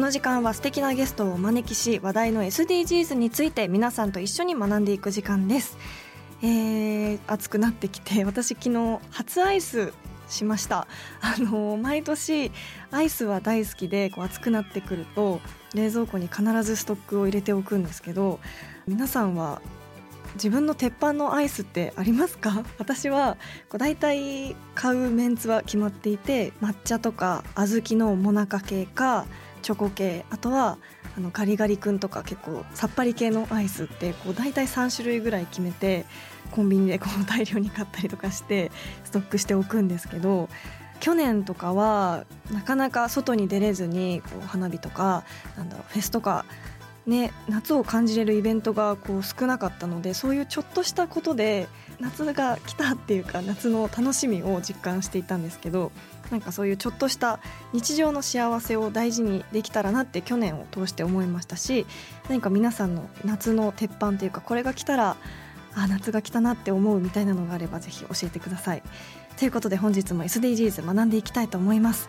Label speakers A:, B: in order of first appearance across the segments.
A: この時間は素敵なゲストをお招きし話題の SDGs について皆さんと一緒に学んでいく時間です。えー、暑くなってきて私昨日初アイスしました。あの毎年アイスは大好きでこう暑くなってくると冷蔵庫に必ずストックを入れておくんですけど皆さんは自分の鉄板のアイスってありますか？私はこう大体買うメンツは決まっていて抹茶とか小豆のもなか系かチョコ系あとはあのガリガリ君とか結構さっぱり系のアイスってこう大体3種類ぐらい決めてコンビニで こう大量に買ったりとかしてストックしておくんですけど去年とかはなかなか外に出れずにこう花火とかなんだろうフェスとかね、夏を感じれるイベントがこう少なかったのでそういうちょっとしたことで夏が来たっていうか夏の楽しみを実感していたんですけどなんかそういうちょっとした日常の幸せを大事にできたらなって去年を通して思いましたし何か皆さんの夏の鉄板というかこれが来たらあ夏が来たなって思うみたいなのがあればぜひ教えてください。ということで本日も SDGs 学んでいきたいと思います。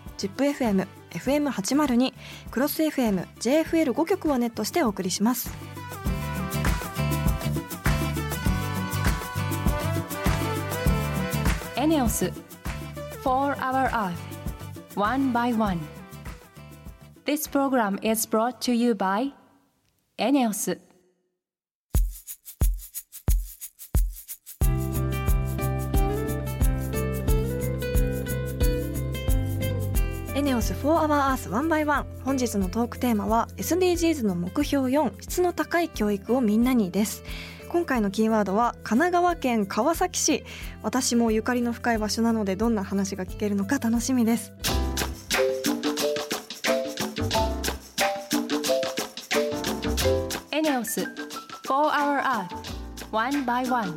A: ZIPFM、FM802、クロス FM、JFL5 曲をネットしてお送りします。
B: エネオス4 Hour Earth One by One This program is brought to you by エネオス
A: エネオス4 our Earth 1 by 1本日のトークテーマは SDGs の目標4質の高い教育をみんなにです。今回のキーワードは神奈川県川崎市。私もゆかりの深い場所なのでどんな話が聞けるのか楽しみです。
B: エネオス4 Hour Earth One by One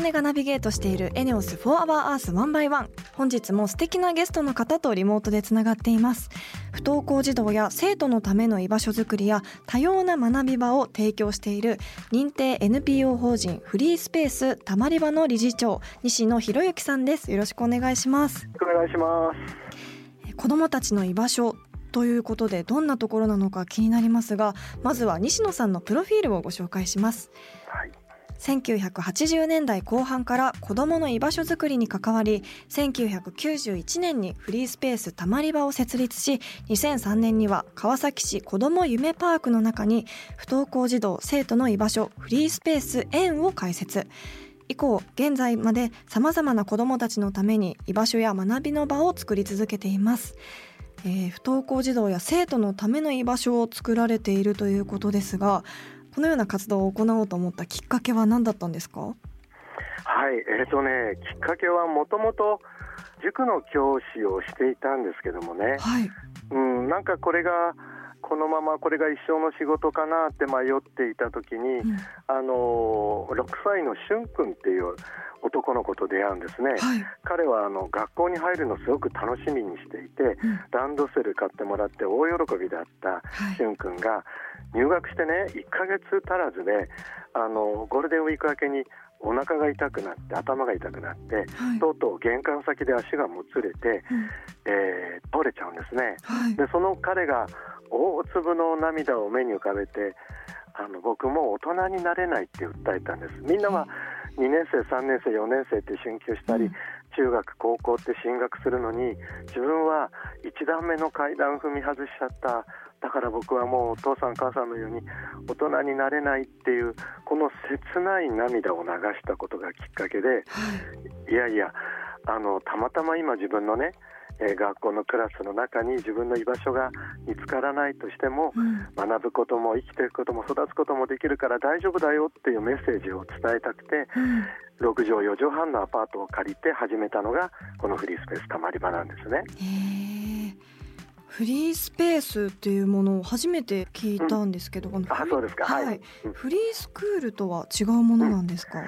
A: 堀田茜がナビゲートしているエネオス4 Hour Earth 1 by 1本日も素敵なゲストの方とリモートでつながっています。不登校児童や生徒のための居場所づくりや多様な学び場を提供している認定 NPO 法人フリースペースたまり場の理事長西野博之さんです。よろしくお願いします。
C: お願いします。
A: 子どもたちの居場所ということでどんなところなのか気になりますがまずは西野さんのプロフィールをご紹介します。
C: はい
A: 1980年代後半から子どもの居場所づくりに関わり1991年にフリースペースたまり場を設立し2003年には川崎市子ども夢パークの中に不登校児童生徒の居場所フリースペース園を開設。以降現在までさまざまな子どもたちのために居場所や学びの場を作り続けています、えー不登校児童や生徒のための居場所を作られているということですがこのような活動を行おうと思ったきっかけは何だったんですか？
C: はいえっ、とねきっかけはもともと塾の教師をしていたんですけどもね、
A: はい。
C: うん、なんかこれがこのままこれが一生の仕事かなって迷っていた時に、
A: うん。
C: あの6歳のしゅんくんっていう男の子と出会うんですね、
A: はい。
C: 彼はあの学校に入るのすごく楽しみにしていて、
A: うん。
C: ランドセル買ってもらって大喜びだった
A: はい。
C: しゅんくんが入学してね1ヶ月足らずであのゴールデンウィーク明けにお腹が痛くなって頭が痛くなって、
A: はい。
C: とうとう玄関先で足がもつれて、
A: うん。
C: えー倒れちゃうんですね。
A: はい。
C: でその彼が大粒の涙を目に浮かべてあの僕もう大人になれないって訴えたんです。みんなは2年生3年生4年生って進級したり、うん。中学高校って進学するのに自分は1段目の階段踏み外しちゃっただから僕はもうお父さん母さんのように大人になれないっていうこの切ない涙を流したことがきっかけで、はい、いやいやあのたまたま今自分のねえー、学校のクラスの中に自分の居場所が見つからないとしても、うん、学ぶことも生きていくことも育つこともできるから大丈夫だよっていうメッセージを伝えたくて、うん、6畳4畳半のアパートを借りて始めたのがこのフリースペースたまり場なんですね。
A: フリースペースっていうものを初めて聞いたんですけど、
C: うん、あそうですか、はい、はい、
A: フリースクールとは違うものなんですか、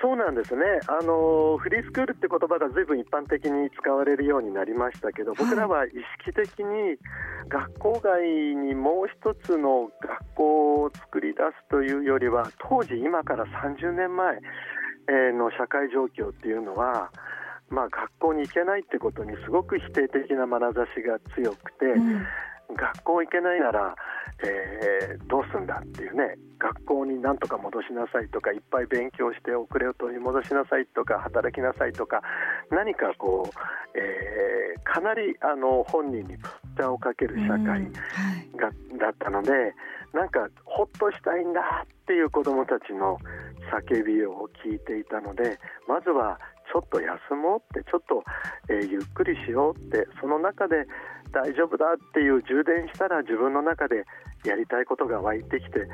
C: そうなんですね。あのフリースクールって言葉がずいぶん一般的に使われるようになりましたけど、僕らは意識的に学校外にもう一つの学校を作り出すというよりは当時今から30年前の社会状況っていうのはまあ、学校に行けないってことにすごく否定的な眼差しが強くて、うん。学校行けないなら、えー、どうすんだっていうね。学校になんとか戻しなさいとかいっぱい勉強して遅れを取り戻しなさいとか働きなさいとか何かこう、えー、かなりあの本人にプッターをかける社会が、はい、だったのでなんかほっとしたいんだっていう子どもたちの叫びを聞いていたのでまずはちょっと休もうってちょっと、えー、ゆっくりしようってその中で大丈夫だっていう充電したら自分の中でやりたいことが湧いてきて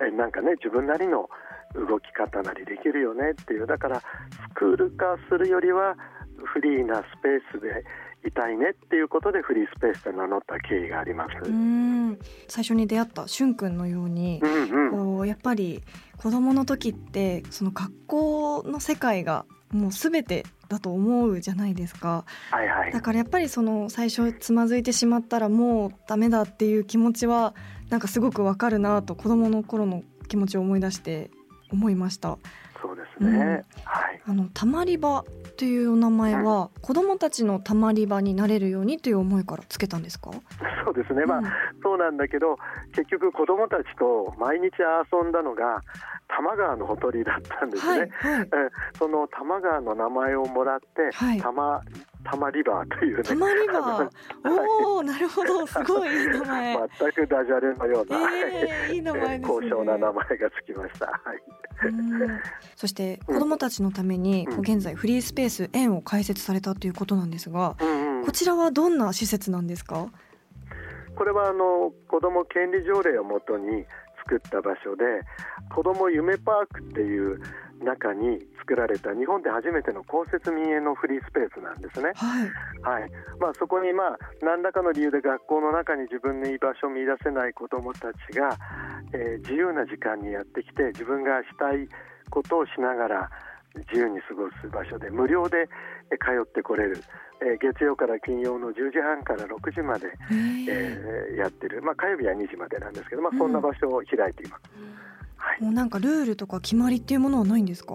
C: えなんかね自分なりの動き方なりできるよねっていう。だからスクール化するよりはフリーなスペースでいたいねっていうことでフリースペースと名乗った経緯があります。
A: うん。最初に出会ったしゅんくんのように、うんうん、こうやっぱり子どもの時ってその学校の世界がもう全てだと思うじゃないですか、
C: はいはい、
A: だからやっぱりその最初つまずいてしまったらもうダメだっていう気持ちはなんかすごくわかるなと子どもの頃の気持ちを思い出して思いました。
C: そうですね、うん、はい、
A: あのたまり場というお名前は、うん、子どもたちのたまり場になれるようにという思いからつけたんですか？
C: そうですね、まあ、うん、そうなんだけど結局子どもたちと毎日遊んだのが多摩川のほとりだったんですね、はいはい、その多摩川の名前をもらって、はい、多摩タマリバーというね。
A: タマリバー。おお、なるほど、すごいいい名前。
C: 全くダジャレのような、
A: えー、いい名前、ね、
C: 高尚な名前がつきました。はい。
A: そして子どもたちのために、うん、現在フリースペース園を開設されたということなんですが、うんうん、こちらはどんな施設なんですか？
C: これはあの子ども権利条例をもとに作った場所で子ども夢パークっていう中に作られた日本で初めての公設民営のフリースペースなんですね。はい、はい、まあ、そこに、まあ、何らかの理由で学校の中に自分の居場所を見出せない子どもたちが、えー、自由な時間にやってきて自分がしたいことをしながら自由に過ごす場所で無料で通ってこれる、えー、月曜から金曜の10時半から6時まで、えー、やってる、まあ、火曜日は2時までなんですけど、まあ、そんな場所を開いています。うん
A: もうなんかルールとか決まりっていうものはないんですか？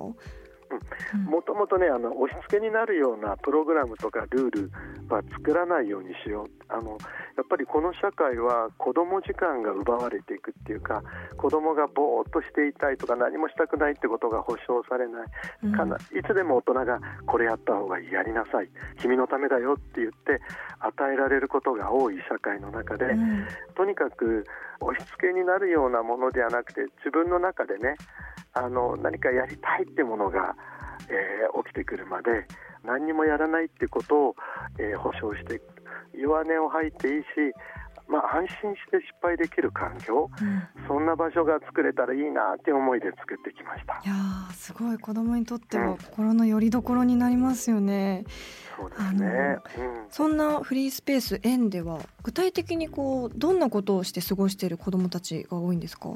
C: もともとねあの押し付けになるようなプログラムとかルールは作らないようにしよう。あのやっぱりこの社会は子ども時間が奪われていくっていうか子どもがぼーっとしていたいとか何もしたくないってことが保証されない。かな、いつでも大人がこれやった方がいいやりなさい。君のためだよって言って与えられることが多い社会の中で、うん、とにかく押し付けになるようなものではなくて自分の中でねあの何かやりたいってものが、えー、起きてくるまで何にもやらないってことを、えー、保証して弱音を吐いていいしまあ、安心して失敗できる環境、うん、そんな場所が作れたらいいなって思いで作ってきました。
A: いやすごい子供にとっては心の拠り所になりますよね。
C: そうですね、
A: うん、そんなフリースペース園では具体的にこうどんなことをして過ごしている子どもたちが多いんですか？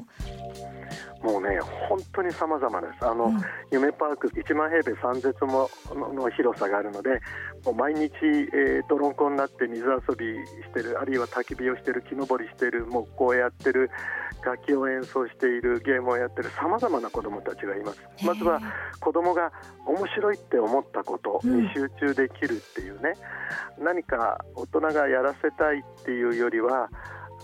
C: もうね本当に様々です。あの、うん、夢パーク1万平米3絶もの広さがあるのでもう毎日、えー、泥んこになって水遊びしてるあるいは焚き火をしてる木登りしてる木工をやってる楽器を演奏しているゲームをやってるさまざまな子どもたちがいます。まずは子どもが面白いって思ったことに集中できるっていうね、うん、何か大人がやらせたいっていうよりは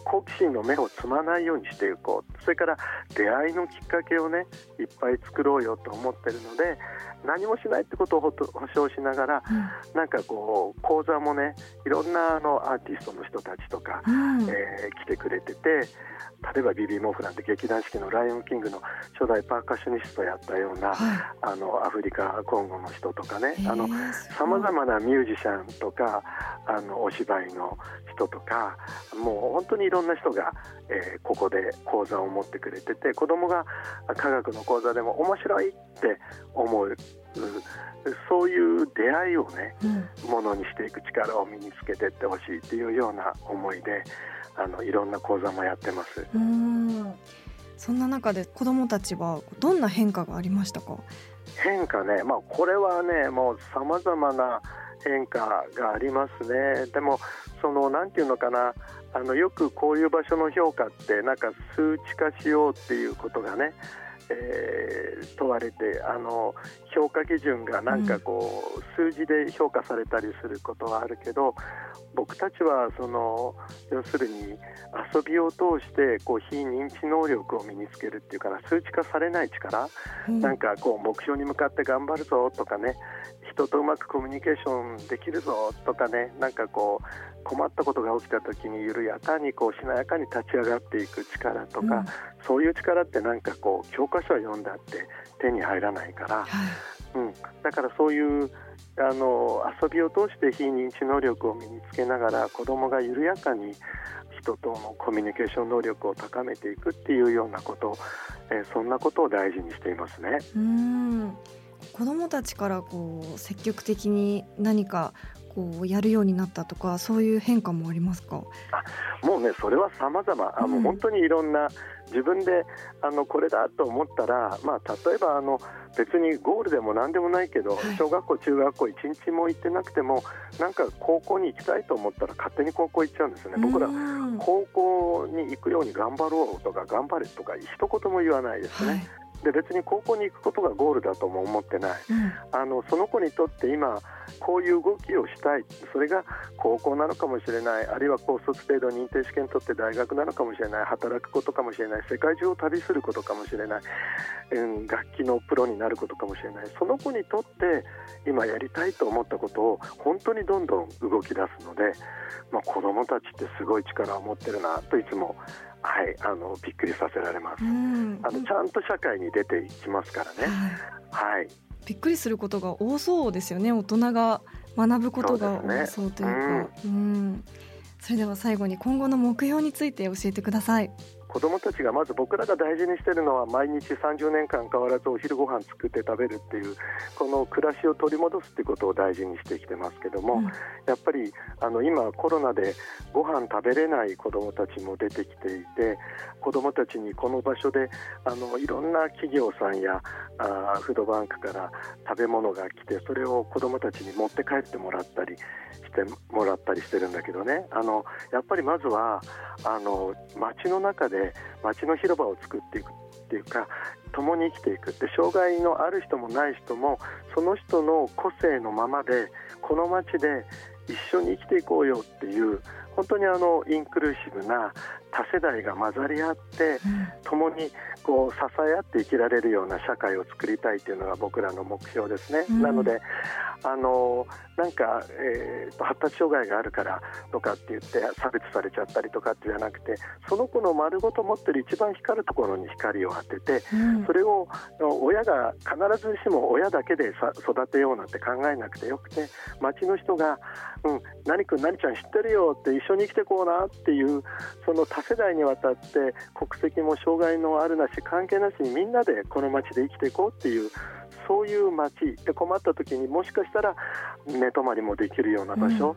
C: 好奇心の目をつまないようにしていこう。それから出会いのきっかけをねいっぱい作ろうよと思ってるので何もしないってことを保証しながら、うん、なんかこう講座もねいろんなあのアーティストの人たちとか、うん、えー、来てくれてて例えばビビー・モフランって劇団四季の「ライオンキング」の初代パーカッショニストやったような、はい、あのアフリカコンゴの人とかね。さまざまなミュージシャンとかあのお芝居の人とかもう本当にいろんな人が、えー、ここで講座を持ってくれてて子どもが科学の講座でも面白いって思うそういう出会いをね、うん、ものにしていく力を身につけていってほしいっていうような思いであのいろんな講座もやってます。
A: うんそんな中で子どもたちはどんな変化がありましたか？
C: 変化ね、まあ、これはねもうさまざまな変化がありますね。でもそのなんていうのかなあのよくこういう場所の評価ってなんか数値化しようっていうことがねえー、問われてあの評価基準がなんかこう、数字で評価されたりすることはあるけど僕たちはその要するに遊びを通してこう非認知能力を身につけるっていうから数値化されない力、うん、なんかこう目標に向かって頑張るぞとかね人とうまくコミュニケーションできるぞとかねなんかこう困ったことが起きた時に緩やかにこうしなやかに立ち上がっていく力とか、うん、そういう力ってなんかこう教科書を読んだって手に入らないから、はい、うん、だからそういうあの遊びを通して非認知能力を身につけながら子どもが緩やかに人とのコミュニケーション能力を高めていくっていうようなこと、えー、そんなことを大事にしていますね。
A: うん子どもたちからこう積極的に何かこうやるようになったとかそういう変化もありますか？
C: あもうねそれは様々。あの、うん、本当にいろんな自分であのこれだと思ったら、まあ、例えばあの別にゴールでも何でもないけど、小学校、中学校1日も行ってなくてもなんか高校に行きたいと思ったら勝手に高校行っちゃうんですね。僕ら高校に行くように頑張ろうとか頑張れとか一言も言わないですね。はいで別に高校に行くことがゴールだとも思ってない、うん、あのその子にとって今こういう動きをしたい。それが高校なのかもしれない。あるいは高卒程度認定試験取って大学なのかもしれない。働くことかもしれない。世界中を旅することかもしれない、うん、楽器のプロになることかもしれない。その子にとって今やりたいと思ったことを本当にどんどん動き出すので、まあ、子どもたちってすごい力を持ってるなといつもはい、あのびっくりさせられます。あのちゃんと社会に出ていきますからね。はい。
A: びっくりすることが多そうですよね。大人が学ぶことが多そうというか。う、ね、うん。それでは最後に今後の目標について教えてください。
C: 子どもたちがまず僕らが大事にしているのは毎日30年間変わらずお昼ご飯作って食べるっていうこの暮らしを取り戻すっていうことを大事にしてきてますけども、うん、やっぱりあの今コロナでご飯食べれない子どもたちも出てきていて子どもたちにこの場所であのいろんな企業さんやあフードバンクから食べ物が来てそれを子どもたちに持って帰ってもらったりしてもらったりしてるんだけどね。あのやっぱりまずはあの街の中でで街の広場を作っていくっていうか共に生きていく。って障害のある人もない人もその人の個性のままでこの街で一緒に生きていこうよっていう本当にあのインクルーシブな多世代が混ざり合って、共にこう支え合って生きられるような社会を作りたいというのが僕らの目標ですね。うん、なのであのなんか、えーと、発達障害があるからとかって言って差別されちゃったりとかってじゃなくてその子の丸ごと持ってる一番光るところに光を当てて、うん、それを親が必ずしも親だけでさ育てようなんて考えなくてよくて町の人が「うん、何君何ちゃん知ってるよ」って一緒に生きてこうなっていうその多世代にわたって国籍も障害のあるなし関係なしにみんなでこの町で生きていこうっていうそういう町で困った時にもしかしたら寝泊まりもできるような場所、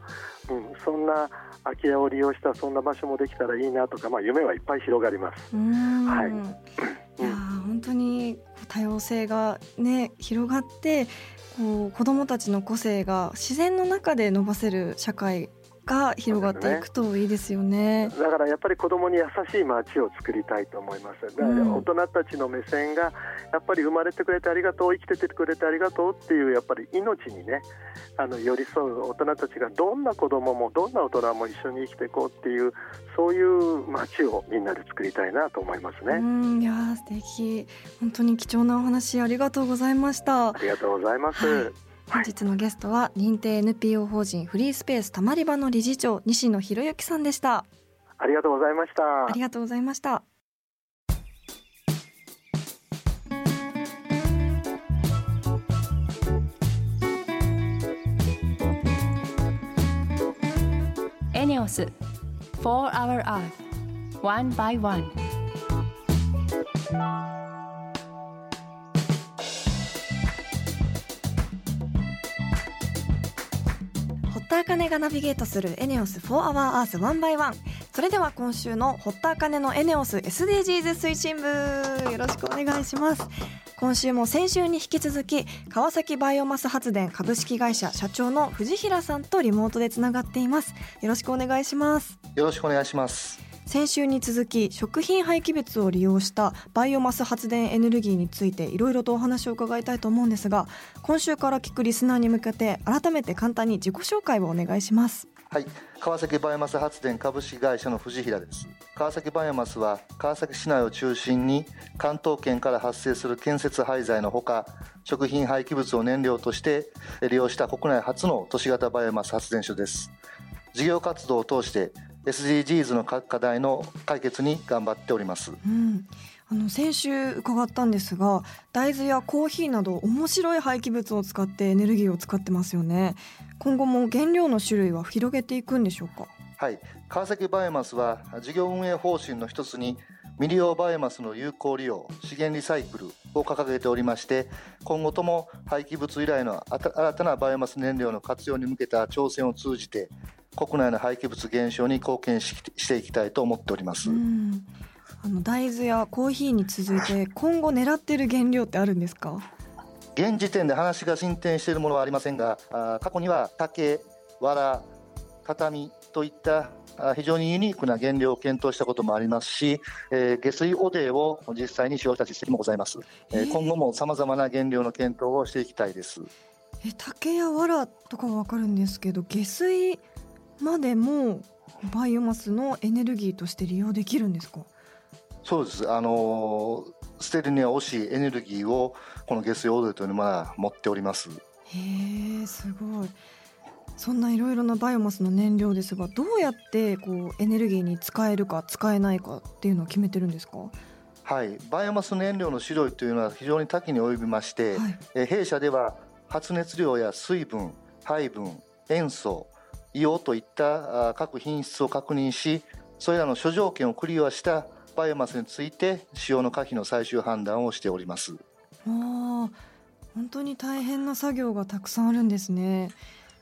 C: うん、うん、そんな空き家を利用したそんな場所もできたらいいなとか、まあ、夢はいっぱい広がります。はい、
A: いや本当に多様性が、ね、広がってこう子どもたちの個性が自然の中で伸ばせる社会が広がっていくといいですよね。
C: だからやっぱり子供に優しい街を作りたいと思います。だから大人たちの目線がやっぱり生まれてくれてありがとう、生きててくれてありがとうっていうやっぱり命にね、あの寄り添う大人たちがどんな子供もどんな大人も一緒に生きていこうっていうそういう街をみんなで作りたいなと思いますね。
A: うんいや素敵本当に貴重なお話ありがとうございました。
C: ありがとうございます。はい
A: 本日のゲストは認定 NPO 法人フリースペースたまり場の理事長西野博之さんでした。
C: ありがとうございました。
A: ありがとうございました。
B: エネオス For Our Earth One by One
A: 田茜がナビゲートするエネオス4 Hour Earth 1 by 1それでは今週の堀田茜のエネオス SDGs 推進部よろしくお願いします。今週も先週に引き続き川崎バイオマス発電株式会社社長の藤平さんとリモートでつながっています。よろしくお願いします。
D: よろしくお願いします。
A: 先週に続き食品廃棄物を利用したバイオマス発電エネルギーについていろいろとお話を伺いたいと思うんですが今週から聞くリスナーに向けて改めて簡単に自己紹介をお願いします。
D: はい。川崎バイオマス発電株式会社の藤平です。川崎バイオマスは川崎市内を中心に関東圏から発生する建設廃材のほか食品廃棄物を燃料として利用した国内初の都市型バイオマス発電所です。事業活動を通して SDGs の課題の解決に頑張っております、
A: うん、あの先週伺ったんですが大豆やコーヒーなど面白い廃棄物を使ってエネルギーを使ってますよね。今後も原料の種類は広げていくんでしょうか？
D: はい。川崎バイオマスは事業運営方針の一つに未利用バイオマスの有効利用資源リサイクルを掲げておりまして今後とも廃棄物由来の新たなバイオマス燃料の活用に向けた挑戦を通じて国内の廃棄物減少に貢献していきたいと思っております。
A: あの大豆やコーヒーに続いて今後狙っている原料ってあるんですか？
D: 現時点で話が進展しているものはありませんが過去には竹、藁、畳といった非常にユニークな原料を検討したこともありますし、えー、下水汚泥を実際に使用した実績もございます、えー、今後もさまざまな原料の検討をしていきたいです。
A: え竹や藁とかは分かるんですけど下水までもバイオマスのエネルギーとして利用できるんですか？
D: そうです。あの捨てるには惜しいエネルギーをこの下水汚泥というのは持っております。
A: へえすごい。そんないろいろなバイオマスの燃料ですがどうやってこうエネルギーに使えるか使えないかっていうのを決めてるんですか？
D: はい。バイオマス燃料の種類というのは非常に多岐に及びまして、はい、え弊社では発熱量や水分配分塩素硫黄といった各品質を確認しそれらの諸条件をクリアしたバイオマスについて使用の可否の最終判断をしております。
A: あ本当に大変な作業がたくさんあるんですね。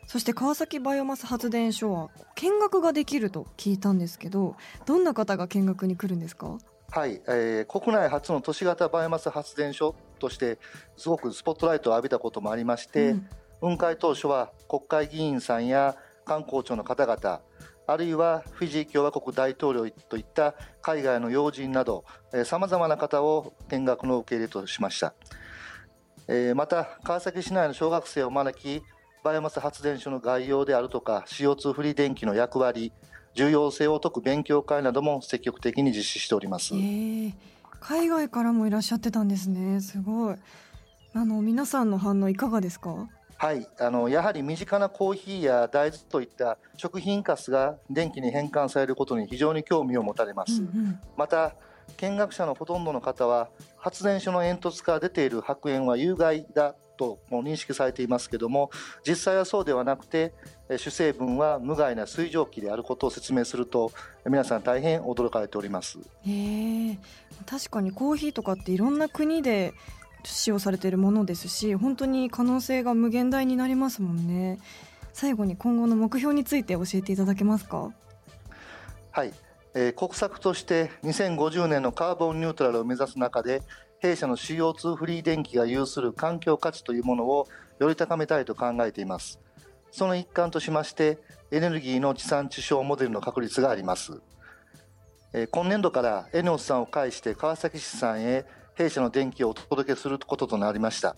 A: そして川崎バイオマス発電所は見学ができると聞いたんですけどどんな方が見学に来るんですか？
D: はい、えー、国内初の都市型バイオマス発電所としてすごくスポットライトを浴びたこともありまして、うん、雲海当初は国会議員さんや観光庁の方々あるいはフィジー共和国大統領といった海外の要人などさまざまな方を見学の受け入れとしました、えー、また川崎市内の小学生を招きバイオマス発電所の概要であるとか CO2 フリー電気の役割重要性を説く勉強会なども積極的に実施しております、えー、
A: 海外からもいらっしゃってたんですね。すごい。あの皆さんの反応いかがですか？
D: はい。あのやはり身近なコーヒーや大豆といった食品かすが電気に変換されることに非常に興味を持たれます、うんうん、また見学者のほとんどの方は発電所の煙突から出ている白煙は有害だとも認識されていますけども実際はそうではなくて主成分は無害な水蒸気であることを説明すると皆さん大変驚かれております。
A: へ確かにコーヒーとかっていろんな国で使用されているものですし本当に可能性が無限大になりますもんね。最後に今後の目標について教えていただけますか？
D: はい、えー、国策として2050年のカーボンニュートラルを目指す中で弊社の CO2 フリー電気が有する環境価値というものをより高めたいと考えています。その一環としましてエネルギーの地産地消モデルの確立があります。今年度からエネオスさんを介して川崎市さんへ弊社の電気をお届けすることとなりました。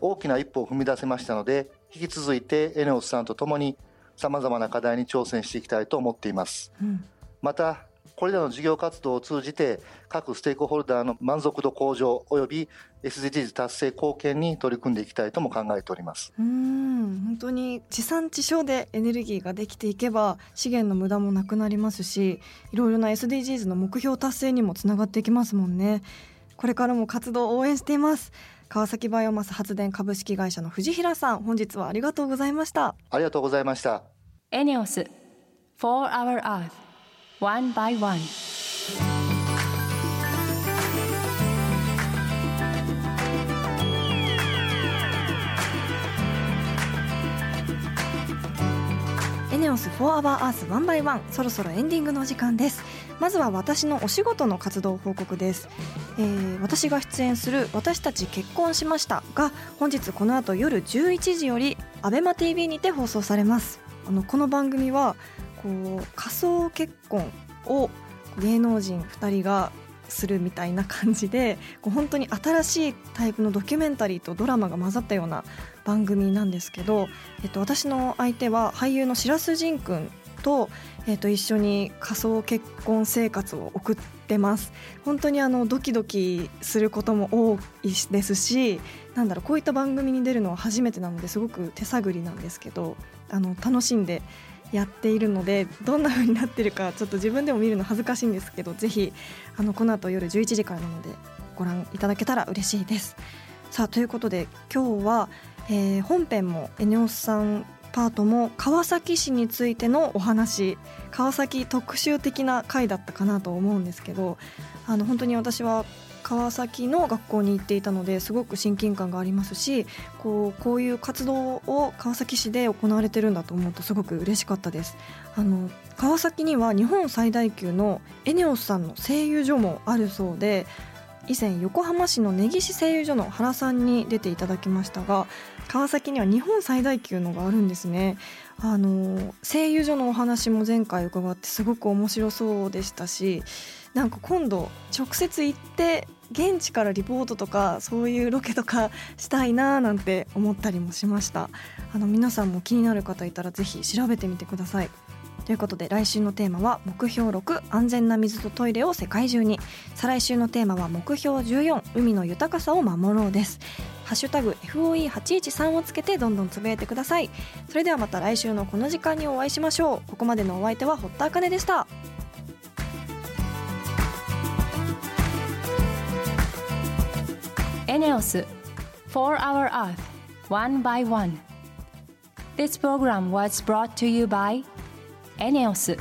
D: 大きな一歩を踏み出せましたので引き続いてエネオスさんとともにさまざまな課題に挑戦していきたいと思っています、うん、またこれらの事業活動を通じて各ステークホルダーの満足度向上及び SDGs 達成貢献に取り組んでいきたいとも考えております。
A: うん。本当に地産地消でエネルギーができていけば資源の無駄もなくなりますしいろいろな SDGs の目標達成にもつながっていきますもんねこれからも活動を応援しています。川崎バイオマス発電株式会社の藤平さん本日はありがとうございました。
D: ありがとうございました。
B: エネオス For Our Earth One by One.
A: エネオス4 Hour Earth One by One そろそろエンディングの時間ですまずは私のお仕事の活動報告です、えー、私が出演する私たち結婚しましたが本日この後夜11時より ABEMATV にて放送されます。あのこの番組はこう仮想結婚を芸能人2人がするみたいな感じでこう本当に新しいタイプのドキュメンタリーとドラマが混ざったような番組なんですけど、えっと、私の相手は俳優の白洲仁君と,、えっと一緒に仮想結婚生活を送ってます本当にあのドキドキすることも多いですしなんだろうこういった番組に出るのは初めてなのですごく手探りなんですけどあの楽しんでやっているのでどんな風になってるかちょっと自分でも見るの恥ずかしいんですけどぜひあのこの後夜11時からなのでご覧いただけたら嬉しいです。さあということで今日は、えー、本編もエネオスさんパートも川崎市についてのお話川崎特集的な回だったかなと思うんですけどあの本当に私は川崎の学校に行っていたのですごく親近感がありますしこうこういう活動を川崎市で行われてるんだと思うとすごく嬉しかったです。あの川崎には日本最大級のエネオスさんの声優所もあるそうで以前横浜市の根岸製油所の原さんに出ていただきましたが川崎には日本最大級のがあるんですね。あの製油所のお話も前回伺ってすごく面白そうでしたしなんか今度直接行って現地からリポートとかそういうロケとかしたいななんて思ったりもしました。あの皆さんも気になる方いたらぜひ調べてみてください。ということで来週のテーマは目標6安全な水とトイレを世界中に。再来週のテーマは目標14海の豊かさを守ろうです。ハッシュタグ FOE813 をつけてどんどんつぶやいてください。それではまた来週のこの時間にお会いしましょう。ここまでのお相手は堀田茜でした。
B: エネオス4 Hour Earth One by One. This program was brought to you by ENEOS